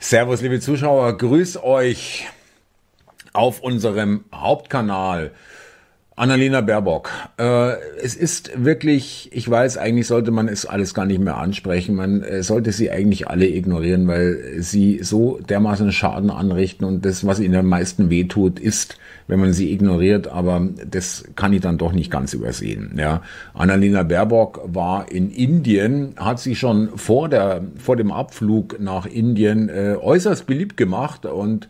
Servus, liebe Zuschauer, grüß euch auf unserem Hauptkanal. Annalena Baerbock. Äh, es ist wirklich, ich weiß, eigentlich sollte man es alles gar nicht mehr ansprechen. Man äh, sollte sie eigentlich alle ignorieren, weil sie so dermaßen Schaden anrichten und das, was ihnen am meisten wehtut, ist, wenn man sie ignoriert, aber das kann ich dann doch nicht ganz übersehen. Ja. Annalena Baerbock war in Indien, hat sich schon vor der, vor dem Abflug nach Indien äh, äußerst beliebt gemacht und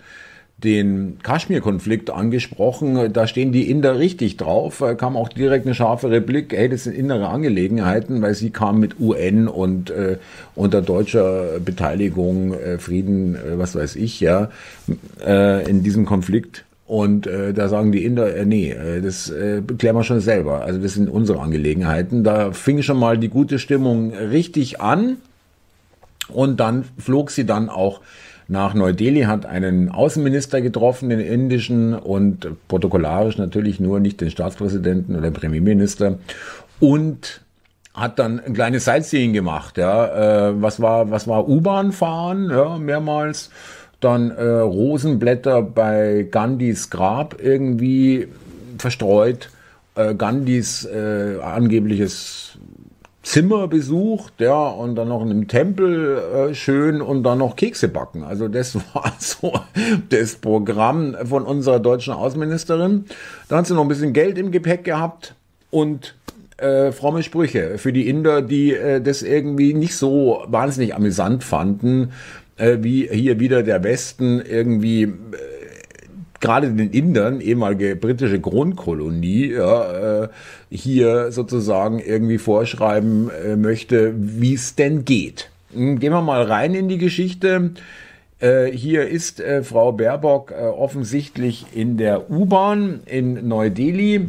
den Kaschmir-Konflikt angesprochen. Da stehen die Inder richtig drauf. Kam auch direkt eine scharfe Replik, hey, das sind innere Angelegenheiten, weil sie kam mit UN und äh, unter deutscher Beteiligung, äh, Frieden, äh, was weiß ich, ja, äh, in diesem Konflikt. Und äh, da sagen die Inder, äh, nee, äh, das äh, klären wir schon selber. Also das sind unsere Angelegenheiten. Da fing schon mal die gute Stimmung richtig an. Und dann flog sie dann auch nach Neu-Delhi, hat einen Außenminister getroffen, den indischen, und protokollarisch natürlich nur nicht den Staatspräsidenten oder den Premierminister. Und hat dann ein kleines Sightseeing gemacht. Ja, äh, was war, was war U-Bahn fahren? Ja, mehrmals. Dann äh, Rosenblätter bei Gandhis Grab irgendwie verstreut. Äh, Gandhis äh, angebliches Zimmer besucht, ja, und dann noch in einem Tempel äh, schön und dann noch Kekse backen. Also das war so das Programm von unserer deutschen Außenministerin. Da hat sie noch ein bisschen Geld im Gepäck gehabt und äh, fromme Sprüche für die Inder, die äh, das irgendwie nicht so wahnsinnig amüsant fanden, äh, wie hier wieder der Westen irgendwie äh, gerade den Indern, ehemalige britische Grundkolonie, ja, äh, hier sozusagen irgendwie vorschreiben äh, möchte, wie es denn geht. Hm, gehen wir mal rein in die Geschichte. Äh, hier ist äh, Frau Baerbock äh, offensichtlich in der U-Bahn in Neu-Delhi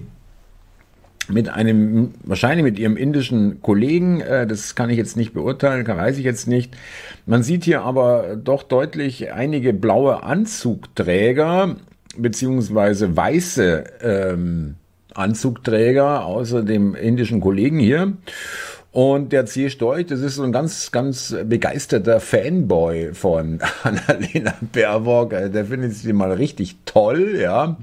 mit einem, wahrscheinlich mit ihrem indischen Kollegen, das kann ich jetzt nicht beurteilen, kann, weiß ich jetzt nicht. Man sieht hier aber doch deutlich einige blaue Anzugträger beziehungsweise weiße ähm, Anzugträger außer dem indischen Kollegen hier. Und der C. Storch, das ist so ein ganz, ganz begeisterter Fanboy von Annalena Baerbock. Also der findet sie mal richtig toll, ja.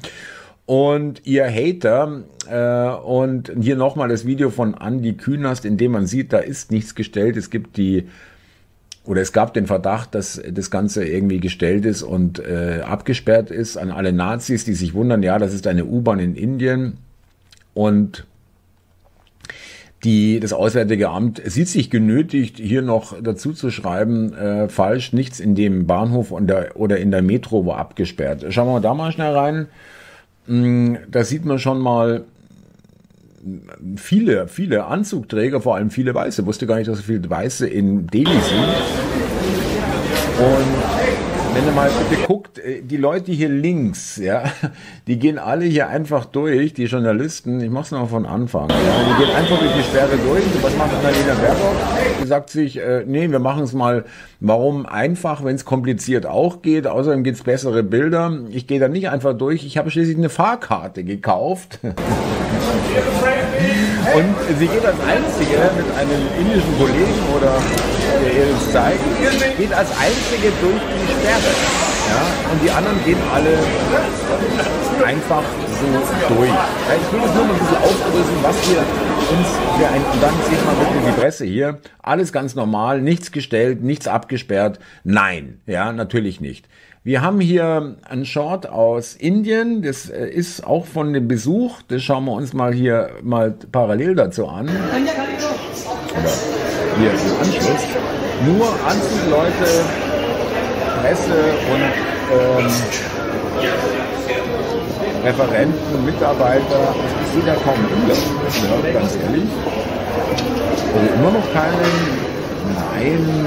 Und ihr Hater, äh, und hier nochmal das Video von Andy Künast, in dem man sieht, da ist nichts gestellt. Es gibt die oder es gab den Verdacht, dass das Ganze irgendwie gestellt ist und äh, abgesperrt ist an alle Nazis, die sich wundern, ja, das ist eine U-Bahn in Indien und die, das Auswärtige Amt sieht sich genötigt, hier noch dazu zu schreiben, äh, falsch, nichts in dem Bahnhof der, oder in der Metro war abgesperrt. Schauen wir da mal schnell rein. Mm, da sieht man schon mal, viele, viele Anzugträger, vor allem viele Weiße. Wusste gar nicht, dass so viele Weiße in Delhi sind. Und wenn ihr mal bitte guckt, äh, die Leute hier links, ja, die gehen alle hier einfach durch, die Journalisten, ich mach's noch von Anfang, ja, die gehen einfach durch die Sperre durch. Was macht Annalena Baerbock? Die sagt sich, äh, nee, wir machen es mal, warum einfach, wenn es kompliziert auch geht, außerdem gibt's bessere Bilder. Ich gehe da nicht einfach durch, ich habe schließlich eine Fahrkarte gekauft. Und sie geht als Einzige mit einem indischen Kollegen oder der das zeigt, geht als Einzige durch die Sperre. Ja, und die anderen gehen alle einfach so durch. Ja, ich will das nur mal ein bisschen aufdrücken, was wir uns für ein, und dann sieht man wirklich die Presse hier, alles ganz normal, nichts gestellt, nichts abgesperrt. Nein, ja, natürlich nicht. Wir haben hier einen Short aus Indien, das äh, ist auch von dem Besuch, das schauen wir uns mal hier mal parallel dazu an. Oder hier im Anschluss. Nur Anzugleute, Presse und ähm, Referenten, Mitarbeiter, ich sehe da kaum Bilder, ja, ganz ehrlich. Also immer noch keinen, nein,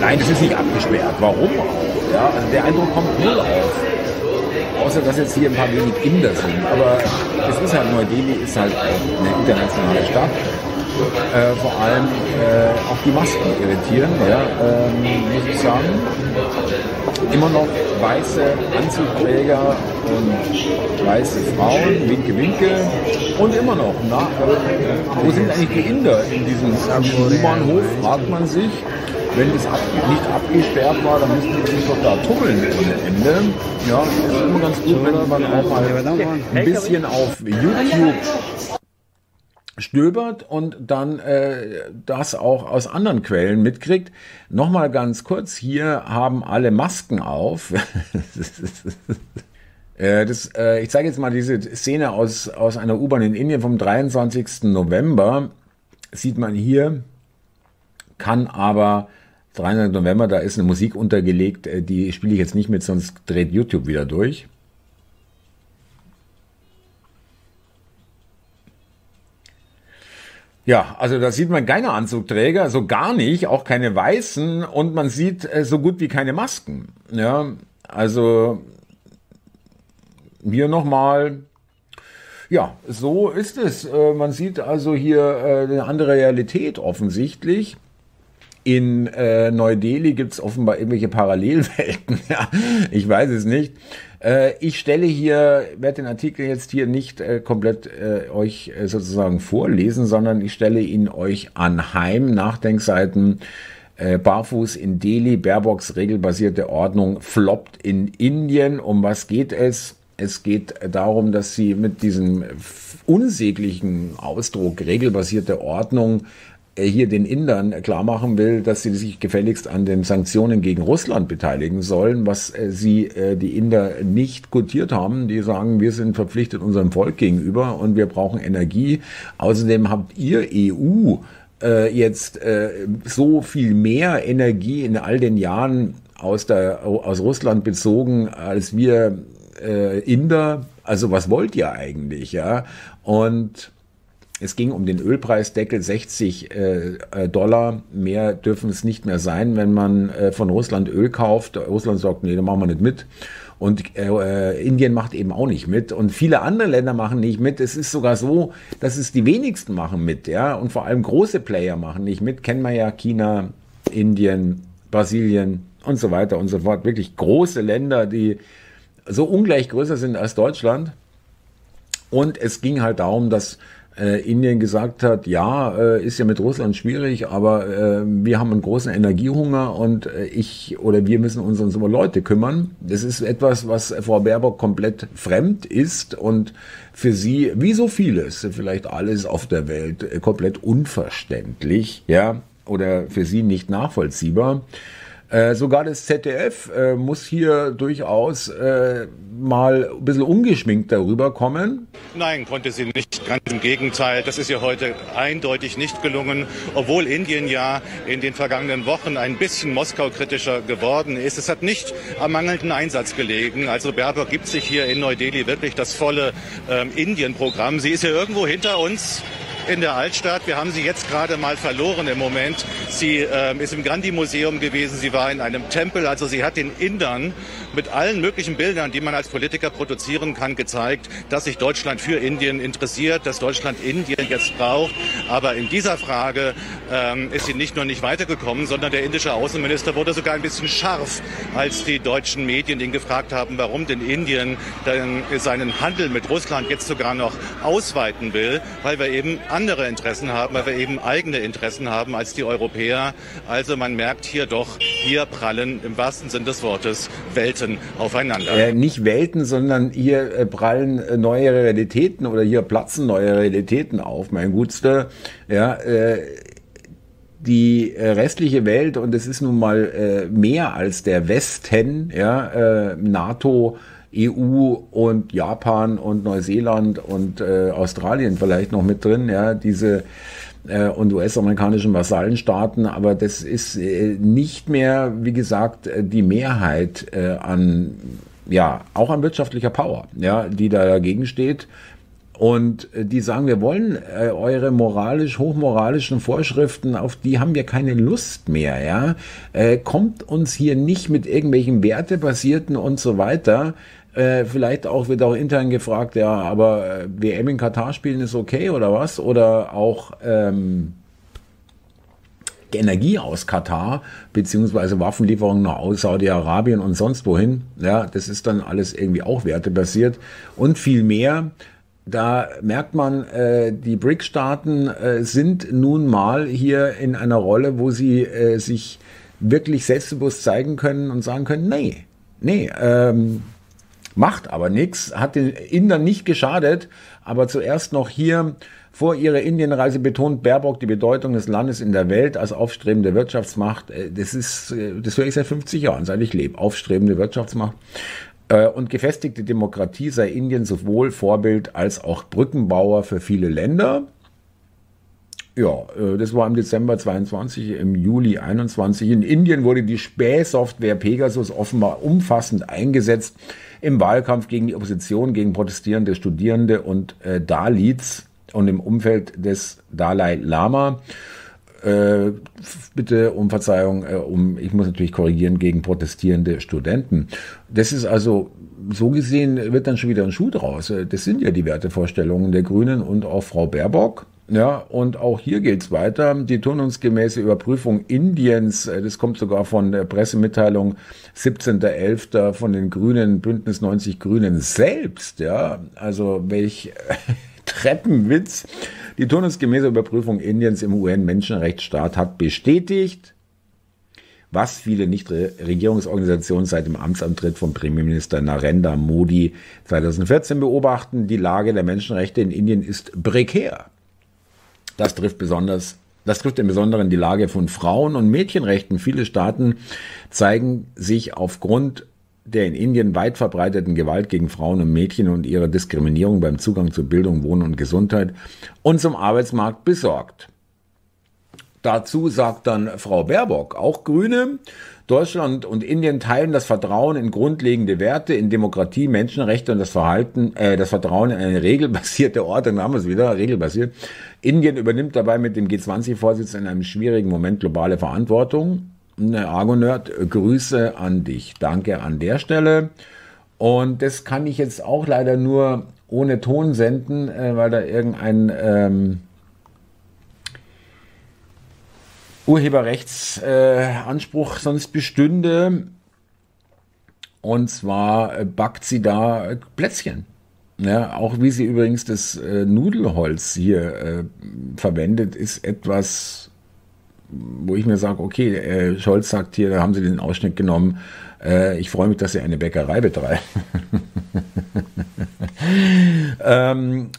nein, das ist nicht abgesperrt. Warum auch? Ja, also der Eindruck kommt null auf. Außer dass jetzt hier ein paar wenig Inder sind. Aber es ist halt Neu-Delhi ist halt eine internationale Stadt. Äh, vor allem äh, auch die Masken irritieren, ja, ähm, muss ich sagen. Immer noch weiße Anzugträger und weiße Frauen, winke, winke. Und immer noch, na, wo sind eigentlich die Inder in diesem U-Bahnhof, fragt man sich. wenn es ab, nicht abgesperrt war, dann müssten die sich doch da tummeln ohne Ende. Ja, ist immer ganz gut, wenn man auch mal ein bisschen auf YouTube stöbert und dann äh, das auch aus anderen Quellen mitkriegt. Nochmal ganz kurz, hier haben alle Masken auf. Äh, das, äh, ich zeige jetzt mal diese Szene aus, aus einer U-Bahn in Indien vom 23. November. Sieht man hier, kann aber 23. November, da ist eine Musik untergelegt, äh, die spiele ich jetzt nicht mit, sonst dreht YouTube wieder durch. Ja, also da sieht man keine Anzugträger, so gar nicht, auch keine weißen und man sieht äh, so gut wie keine Masken. Ja, also hier nochmal, ja, so ist es. Äh, man sieht also hier äh, eine andere Realität offensichtlich. In äh, Neu-Delhi gibt es offenbar irgendwelche Parallelwelten. ja, ich weiß es nicht. Äh, ich stelle hier, werde den Artikel jetzt hier nicht äh, komplett äh, euch äh, sozusagen vorlesen, sondern ich stelle ihn euch anheim. Nachdenkseiten äh, Barfuß in Delhi, Baerbocks regelbasierte Ordnung floppt in Indien. Um was geht es? Es geht darum, dass sie mit diesem unsäglichen Ausdruck regelbasierte Ordnung hier den Indern klar machen will, dass sie sich gefälligst an den Sanktionen gegen Russland beteiligen sollen, was äh, sie, äh, die Inder, nicht gutiert haben. Die sagen, wir sind verpflichtet unserem Volk gegenüber und wir brauchen Energie. Außerdem habt ihr EU jetzt so viel mehr Energie in all den Jahren aus, der, aus Russland bezogen, als wir Inder. Also was wollt ihr eigentlich, ja? Und es ging um den Ölpreisdeckel 60 äh, äh, Dollar. Mehr dürfen es nicht mehr sein, wenn man äh, von Russland Öl kauft. Russland sagt, nee, da machen wir nicht mit. Und äh, Indien macht eben auch nicht mit. Und viele andere Länder machen nicht mit. Es ist sogar so, dass es die wenigsten machen mit, ja. Und vor allem große Player machen nicht mit. Kennen wir ja China, Indien, Brasilien und so weiter und so fort. Wirklich große Länder, die so ungleich größer sind als Deutschland. Und es ging halt darum, dass äh, Indien gesagt hat, ja, äh, ist ja mit Russland schwierig, aber äh, wir haben einen großen Energiehunger und äh, ich oder wir müssen uns um Leute kümmern. Das ist etwas, was Frau Baerbock komplett fremd ist und für sie, wie so vieles, vielleicht alles auf der Welt, äh, komplett unverständlich, ja, oder für sie nicht nachvollziehbar. Äh, sogar das ZDF äh, muss hier durchaus äh, mal ein bisschen ungeschminkt darüber kommen. Nein, konnte sie nicht. Ganz im Gegenteil. Das ist ihr heute eindeutig nicht gelungen, obwohl Indien ja in den vergangenen Wochen ein bisschen Moskau-kritischer geworden ist. Es hat nicht am mangelnden Einsatz gelegen. Also Baerbock gibt sich hier in Neu-Delhi wirklich das volle ähm, Indien-Programm. Sie ist ja irgendwo hinter uns in der Altstadt. Wir haben sie jetzt gerade mal verloren im Moment. Sie äh, ist im Gandhi-Museum gewesen, sie war in einem Tempel, also sie hat den Indern mit allen möglichen Bildern, die man als Politiker produzieren kann, gezeigt, dass sich Deutschland für Indien interessiert, dass Deutschland Indien jetzt braucht. Aber in dieser Frage ähm, ist sie nicht nur nicht weitergekommen, sondern der indische Außenminister wurde sogar ein bisschen scharf, als die deutschen Medien ihn gefragt haben, warum denn Indien seinen Handel mit Russland jetzt sogar noch ausweiten will, weil wir eben andere Interessen haben, weil wir eben eigene Interessen haben als die Europäer. Also man merkt hier doch, hier prallen im wahrsten Sinn des Wortes Welten aufeinander. Äh, nicht Welten, sondern hier äh, prallen äh, neue Realitäten oder hier platzen neue Realitäten auf, mein Gutster. Ja, äh, die äh, restliche Welt, und es ist nun mal äh, mehr als der Westen, ja, äh, NATO, EU und Japan und Neuseeland und äh, Australien vielleicht noch mit drin, ja, diese äh, und US-amerikanischen Vasallenstaaten, aber das ist äh, nicht mehr, wie gesagt, äh, die Mehrheit äh, an ja, auch an wirtschaftlicher Power, ja, die da dagegen steht. Und äh, die sagen, wir wollen äh, eure moralisch, hochmoralischen Vorschriften, auf die haben wir keine Lust mehr, ja. Äh, kommt uns hier nicht mit irgendwelchen wertebasierten und so weiter, äh, vielleicht auch wird auch intern gefragt, ja, aber äh, WM in Katar spielen ist okay oder was? Oder auch ähm, Energie aus Katar, beziehungsweise Waffenlieferungen nach Saudi-Arabien und sonst wohin. Ja, das ist dann alles irgendwie auch wertebasiert und viel mehr. Da merkt man, äh, die BRIC-Staaten äh, sind nun mal hier in einer Rolle, wo sie äh, sich wirklich selbstbewusst zeigen können und sagen können, nee, nee, ähm, macht aber nichts, hat den Indern nicht geschadet, aber zuerst noch hier vor ihrer Indienreise betont Baerbock die Bedeutung des Landes in der Welt als aufstrebende Wirtschaftsmacht. Äh, das ist, äh, das höre ich seit 50 Jahren, seit ich lebe. Aufstrebende Wirtschaftsmacht. Äh, und gefestigte Demokratie sei Indien sowohl Vorbild als auch Brückenbauer für viele Länder. Ja, das war im Dezember 22, im Juli 21. In Indien wurde die Spähsoftware Pegasus offenbar umfassend eingesetzt im Wahlkampf gegen die Opposition, gegen protestierende Studierende und äh, Dalits und im Umfeld des Dalai Lama. Äh, bitte um Verzeihung, äh, um, ich muss natürlich korrigieren, gegen protestierende Studenten. Das ist also, so gesehen wird dann schon wieder ein Schuh draus. Das sind ja die Wertevorstellungen der Grünen und auch Frau Baerbock. Ja, und auch hier geht's weiter. Die turnungsgemäße Überprüfung Indiens, äh, das kommt sogar von der Pressemitteilung 17.11. von den Grünen, Bündnis 90 Grünen selbst, ja. Also welch Treppenwitz. Die turnungsgemäße Überprüfung Indiens im UN-Menschenrechtsstaat hat bestätigt, was viele Nichtregierungsorganisationen seit dem Amtsantritt von Premierminister Narendra Modi 2014 beobachten. Die Lage der Menschenrechte in Indien ist prekär. Das trifft besonders das trifft im Besonderen die Lage von Frauen- und Mädchenrechten. Viele Staaten zeigen sich aufgrund der in Indien weit verbreiteten Gewalt gegen Frauen und Mädchen und ihrer Diskriminierung beim Zugang zu Bildung, Wohnen und Gesundheit und zum Arbeitsmarkt besorgt. Dazu sagt dann Frau Baerbock, auch Grüne, Deutschland und Indien teilen das Vertrauen in grundlegende Werte, in Demokratie, Menschenrechte und das Verhalten, äh, das Vertrauen in eine regelbasierte Ordnung, haben wir es wieder, regelbasiert. Indien übernimmt dabei mit dem G20-Vorsitz in einem schwierigen Moment globale Verantwortung. Ne, Argonerd, Grüße an dich. Danke an der Stelle. Und das kann ich jetzt auch leider nur ohne Ton senden, äh, weil da irgendein ähm, Urheberrechtsanspruch äh, sonst bestünde. Und zwar backt sie da Plätzchen. Ja, auch wie sie übrigens das äh, Nudelholz hier äh, verwendet, ist etwas wo ich mir sage, okay, äh, Scholz sagt hier, da haben Sie den Ausschnitt genommen, äh, ich freue mich, dass Sie eine Bäckerei betreiben. ähm,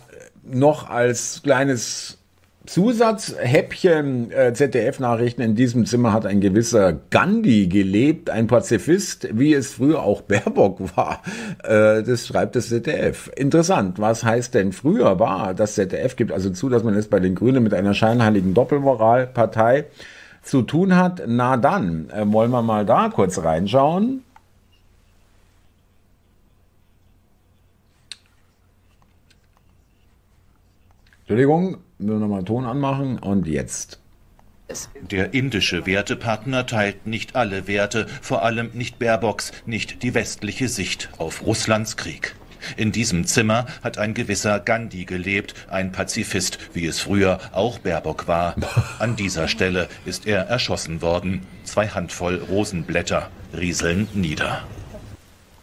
noch als kleines Zusatzhäppchen äh, ZDF-Nachrichten. In diesem Zimmer hat ein gewisser Gandhi gelebt, ein Pazifist, wie es früher auch Baerbock war. Äh, das schreibt das ZDF. Interessant. Was heißt denn früher war? Das ZDF gibt also zu, dass man es bei den Grünen mit einer scheinheiligen Doppelmoralpartei zu tun hat. Na dann, äh, wollen wir mal da kurz reinschauen. Entschuldigung, nur nochmal Ton anmachen und jetzt. Der indische Wertepartner teilt nicht alle Werte, vor allem nicht Baerbocks, nicht die westliche Sicht auf Russlands Krieg. In diesem Zimmer hat ein gewisser Gandhi gelebt, ein Pazifist, wie es früher auch Baerbock war. An dieser Stelle ist er erschossen worden. Zwei Handvoll Rosenblätter rieseln nieder.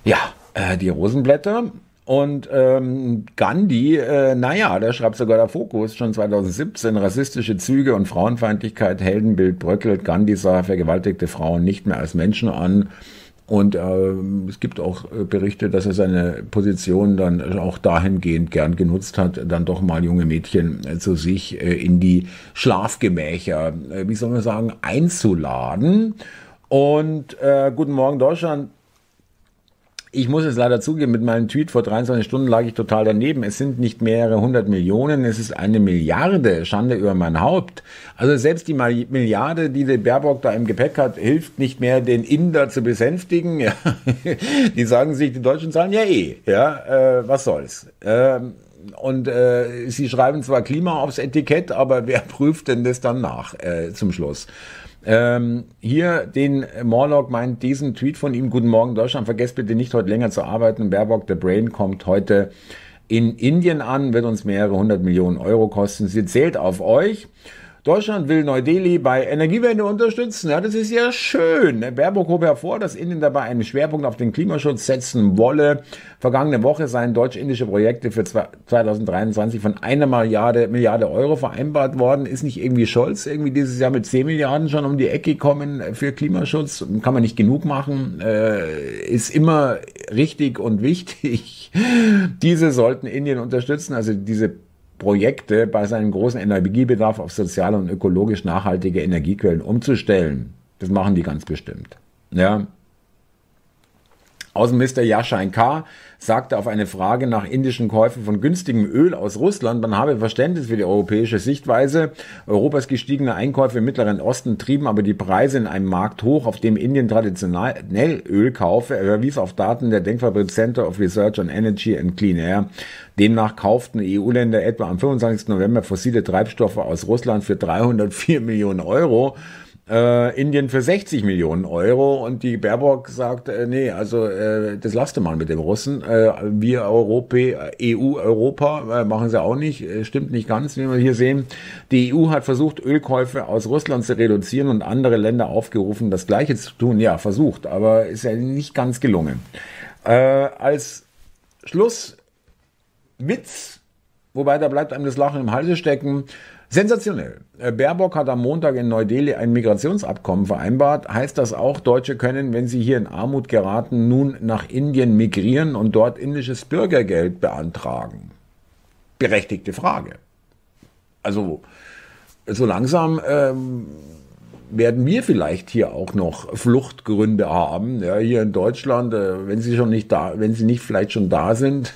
Ja, äh, die Rosenblätter und ähm, Gandhi, äh, naja, der schreibt sogar der Fokus schon 2017, rassistische Züge und Frauenfeindlichkeit, Heldenbild bröckelt. Gandhi sah vergewaltigte Frauen nicht mehr als Menschen an. Und äh, es gibt auch äh, Berichte, dass er seine Position dann auch dahingehend gern genutzt hat, dann doch mal junge Mädchen äh, zu sich äh, in die Schlafgemächer, äh, wie soll man sagen, einzuladen. Und äh, Guten Morgen Deutschland ich muss es leider zugeben, mit meinem Tweet vor 23 Stunden lag ich total daneben. Es sind nicht mehrere hundert Millionen, es ist eine Milliarde. Schande über mein Haupt. Also selbst die Milliarde, die der Baerbock da im Gepäck hat, hilft nicht mehr, den Inder zu besänftigen. Die sagen sich, die Deutschen zahlen ja eh. Ja, äh, was soll's. Ähm, und äh, sie schreiben zwar Klima aufs Etikett, aber wer prüft denn das dann nach äh, zum Schluss? Ähm, hier den Morlock meint diesen Tweet von ihm. Guten Morgen Deutschland. Vergesst bitte nicht heute länger zu arbeiten. Baerbock, der Brain kommt heute in Indien an, wird uns mehrere hundert Millionen Euro kosten. Sie zählt auf euch. Deutschland will Neu-Delhi bei Energiewende unterstützen. Ja, das ist ja schön. Baerbock hob hervor, dass Indien dabei einen Schwerpunkt auf den Klimaschutz setzen wolle. Vergangene Woche seien deutsch-indische Projekte für 2023 von einer Milliarde, Milliarde Euro vereinbart worden. Ist nicht irgendwie Scholz irgendwie dieses Jahr mit 10 Milliarden schon um die Ecke kommen für Klimaschutz? Kann man nicht genug machen. Äh, ist immer richtig und wichtig. Diese sollten Indien unterstützen. Also diese Projekte bei seinem großen Energiebedarf auf soziale und ökologisch nachhaltige Energiequellen umzustellen. Das machen die ganz bestimmt. Ja. Außenminister Yashain K. sagte auf eine Frage nach indischen Käufen von günstigem Öl aus Russland, man habe Verständnis für die europäische Sichtweise. Europas gestiegene Einkäufe im Mittleren Osten trieben aber die Preise in einem Markt hoch, auf dem Indien traditionell Öl kaufe. Er verwies auf Daten der Denkfabrik Center of Research on Energy and Clean Air. Demnach kauften EU-Länder etwa am 25. November fossile Treibstoffe aus Russland für 304 Millionen Euro äh, Indien für 60 Millionen Euro und die Baerbock sagt, äh, nee, also äh, das lasst mal mit dem Russen. Äh, wir Europa, EU, Europa äh, machen sie auch nicht, äh, stimmt nicht ganz, wie wir hier sehen. Die EU hat versucht, Ölkäufe aus Russland zu reduzieren und andere Länder aufgerufen, das Gleiche zu tun. Ja, versucht, aber ist ja nicht ganz gelungen. Äh, als Schlusswitz, wobei da bleibt einem das Lachen im Halse stecken, Sensationell. Äh, Baerbock hat am Montag in Neu-Delhi ein Migrationsabkommen vereinbart. Heißt das auch, Deutsche können, wenn sie hier in Armut geraten, nun nach Indien migrieren und dort indisches Bürgergeld beantragen? Berechtigte Frage. Also so langsam ähm, werden wir vielleicht hier auch noch Fluchtgründe haben, ja, hier in Deutschland, äh, wenn sie schon nicht da, wenn sie nicht vielleicht schon da sind,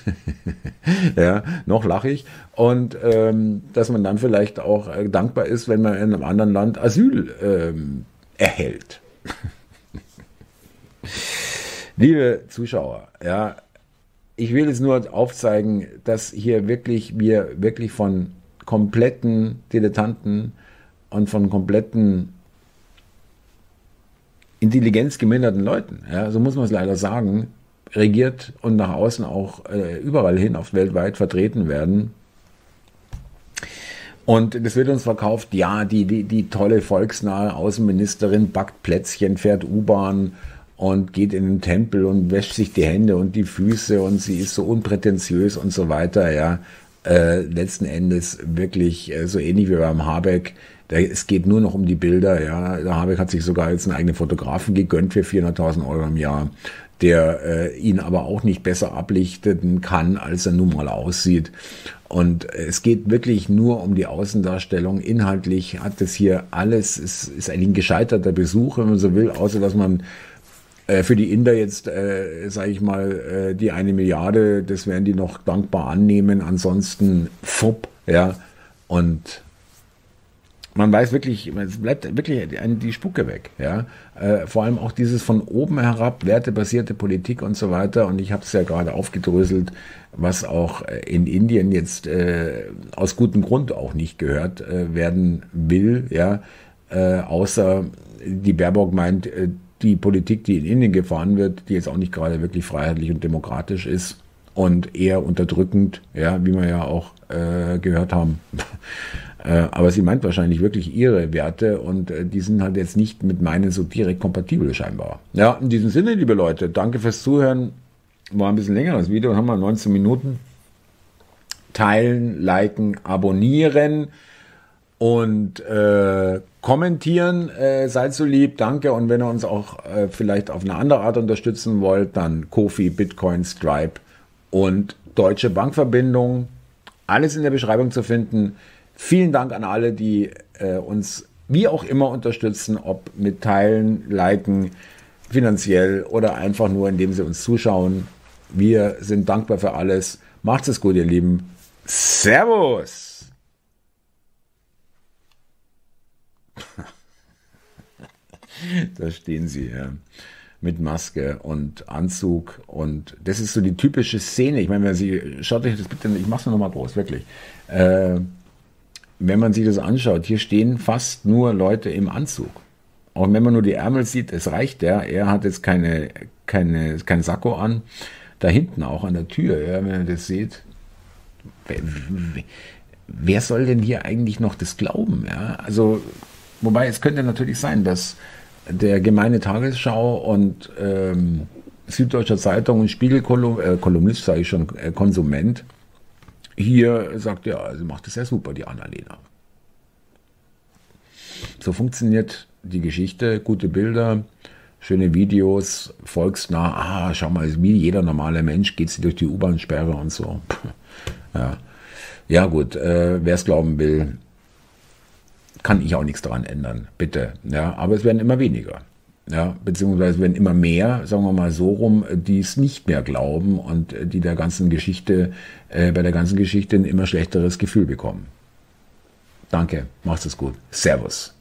ja, noch lache ich, und ähm, dass man dann vielleicht auch äh, dankbar ist, wenn man in einem anderen Land Asyl ähm, erhält. Liebe Zuschauer, ja, ich will es nur aufzeigen, dass hier wirklich wir wirklich von kompletten Dilettanten und von kompletten intelligenzgeminderten Leuten, ja, so muss man es leider sagen, regiert und nach außen auch äh, überall hin auf weltweit vertreten werden. Und das wird uns verkauft, ja, die, die, die tolle volksnahe Außenministerin backt Plätzchen, fährt U-Bahn und geht in den Tempel und wäscht sich die Hände und die Füße und sie ist so unprätentiös und so weiter, ja. Äh, letzten Endes wirklich äh, so ähnlich wie beim Habeck es geht nur noch um die Bilder. Ja, der Habeck hat sich sogar jetzt einen eigenen Fotografen gegönnt für 400.000 Euro im Jahr, der äh, ihn aber auch nicht besser ablichten kann, als er nun mal aussieht. Und es geht wirklich nur um die Außendarstellung. Inhaltlich hat es hier alles, es ist eigentlich ein gescheiterter Besuch, wenn man so will, außer dass man äh, für die Inder jetzt, äh, sage ich mal, äh, die eine Milliarde, das werden die noch dankbar annehmen. Ansonsten fupp, ja. Und man weiß wirklich, es bleibt wirklich die Spucke weg. Ja? Äh, vor allem auch dieses von oben herab, wertebasierte Politik und so weiter. Und ich habe es ja gerade aufgedröselt, was auch äh, in Indien jetzt äh, aus gutem Grund auch nicht gehört äh, werden will. Ja? Äh, außer die Baerbock meint, äh, die Politik, die in Indien gefahren wird, die jetzt auch nicht gerade wirklich freiheitlich und demokratisch ist und eher unterdrückend, ja, wie wir ja auch gehört haben. Äh, aber sie meint wahrscheinlich wirklich ihre Werte und äh, die sind halt jetzt nicht mit meinen so direkt kompatibel scheinbar. Ja, in diesem Sinne, liebe Leute, danke fürs Zuhören. War ein bisschen längeres Video, haben wir 19 Minuten. Teilen, liken, abonnieren und äh, kommentieren. Äh, seid so lieb, danke. Und wenn ihr uns auch äh, vielleicht auf eine andere Art unterstützen wollt, dann Kofi, Bitcoin, Stripe und Deutsche Bankverbindung. Alles in der Beschreibung zu finden. Vielen Dank an alle, die äh, uns wie auch immer unterstützen, ob mit Teilen, Liken, finanziell oder einfach nur, indem sie uns zuschauen. Wir sind dankbar für alles. Macht's es gut, ihr Lieben. Servus! da stehen sie, ja. Mit Maske und Anzug und das ist so die typische Szene. Ich meine, wenn Sie, schaut euch das bitte, ich mach's nur noch mal groß, wirklich. Äh, wenn man sich das anschaut, hier stehen fast nur Leute im Anzug. Auch wenn man nur die Ärmel sieht, es reicht ja. Er hat jetzt keine, keine, kein Sakko an. Da hinten auch an der Tür, ja, wenn ihr das seht. wer soll denn hier eigentlich noch das glauben? Ja? Also, wobei es könnte natürlich sein, dass der gemeine Tagesschau und ähm, Süddeutscher Zeitung und Spiegelkolumnist, äh, sage ich schon, äh, Konsument, hier sagt, ja, sie macht es ja super, die Annalena. So funktioniert die Geschichte, gute Bilder, schöne Videos, volksnah, ah, schau mal, wie jeder normale Mensch geht sie durch die U-Bahn-Sperre und so. Ja, ja gut, äh, wer es glauben will, kann ich auch nichts daran ändern, bitte. Ja, aber es werden immer weniger. Ja, beziehungsweise werden immer mehr, sagen wir mal so rum, die es nicht mehr glauben und die der ganzen Geschichte, äh, bei der ganzen Geschichte ein immer schlechteres Gefühl bekommen. Danke, macht es gut. Servus.